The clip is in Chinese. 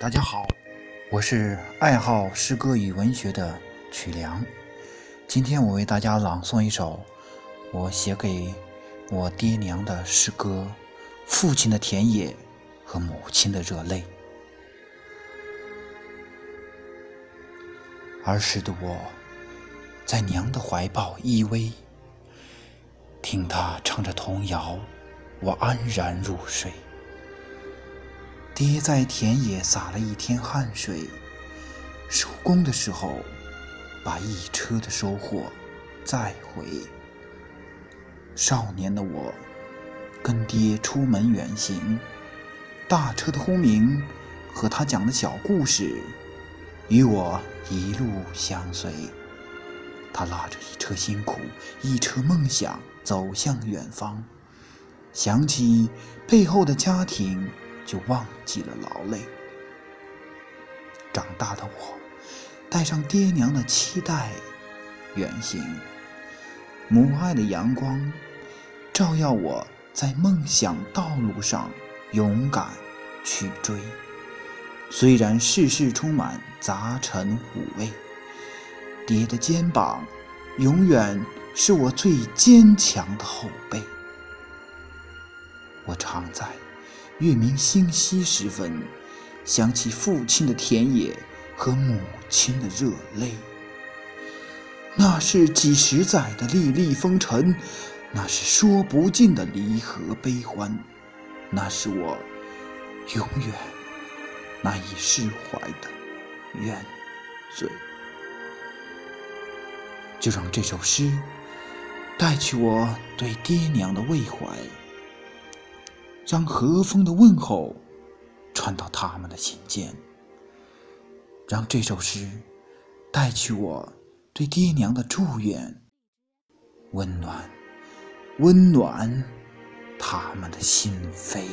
大家好，我是爱好诗歌与文学的曲良。今天我为大家朗诵一首我写给我爹娘的诗歌《父亲的田野和母亲的热泪》。儿时的我，在娘的怀抱依偎，听她唱着童谣，我安然入睡。爹在田野洒了一天汗水，收工的时候，把一车的收获载回。少年的我，跟爹出门远行，大车的轰鸣和他讲的小故事，与我一路相随。他拉着一车辛苦，一车梦想，走向远方。想起背后的家庭。就忘记了劳累。长大的我，带上爹娘的期待，远行。母爱的阳光，照耀我在梦想道路上勇敢去追。虽然世事充满杂陈五味，爹的肩膀永远是我最坚强的后背。我常在。月明星稀时分，想起父亲的田野和母亲的热泪。那是几十载的历历风尘，那是说不尽的离合悲欢，那是我永远难以释怀的怨罪。就让这首诗带去我对爹娘的慰怀。将和风的问候传到他们的心间，让这首诗带去我对爹娘的祝愿，温暖温暖他们的心扉。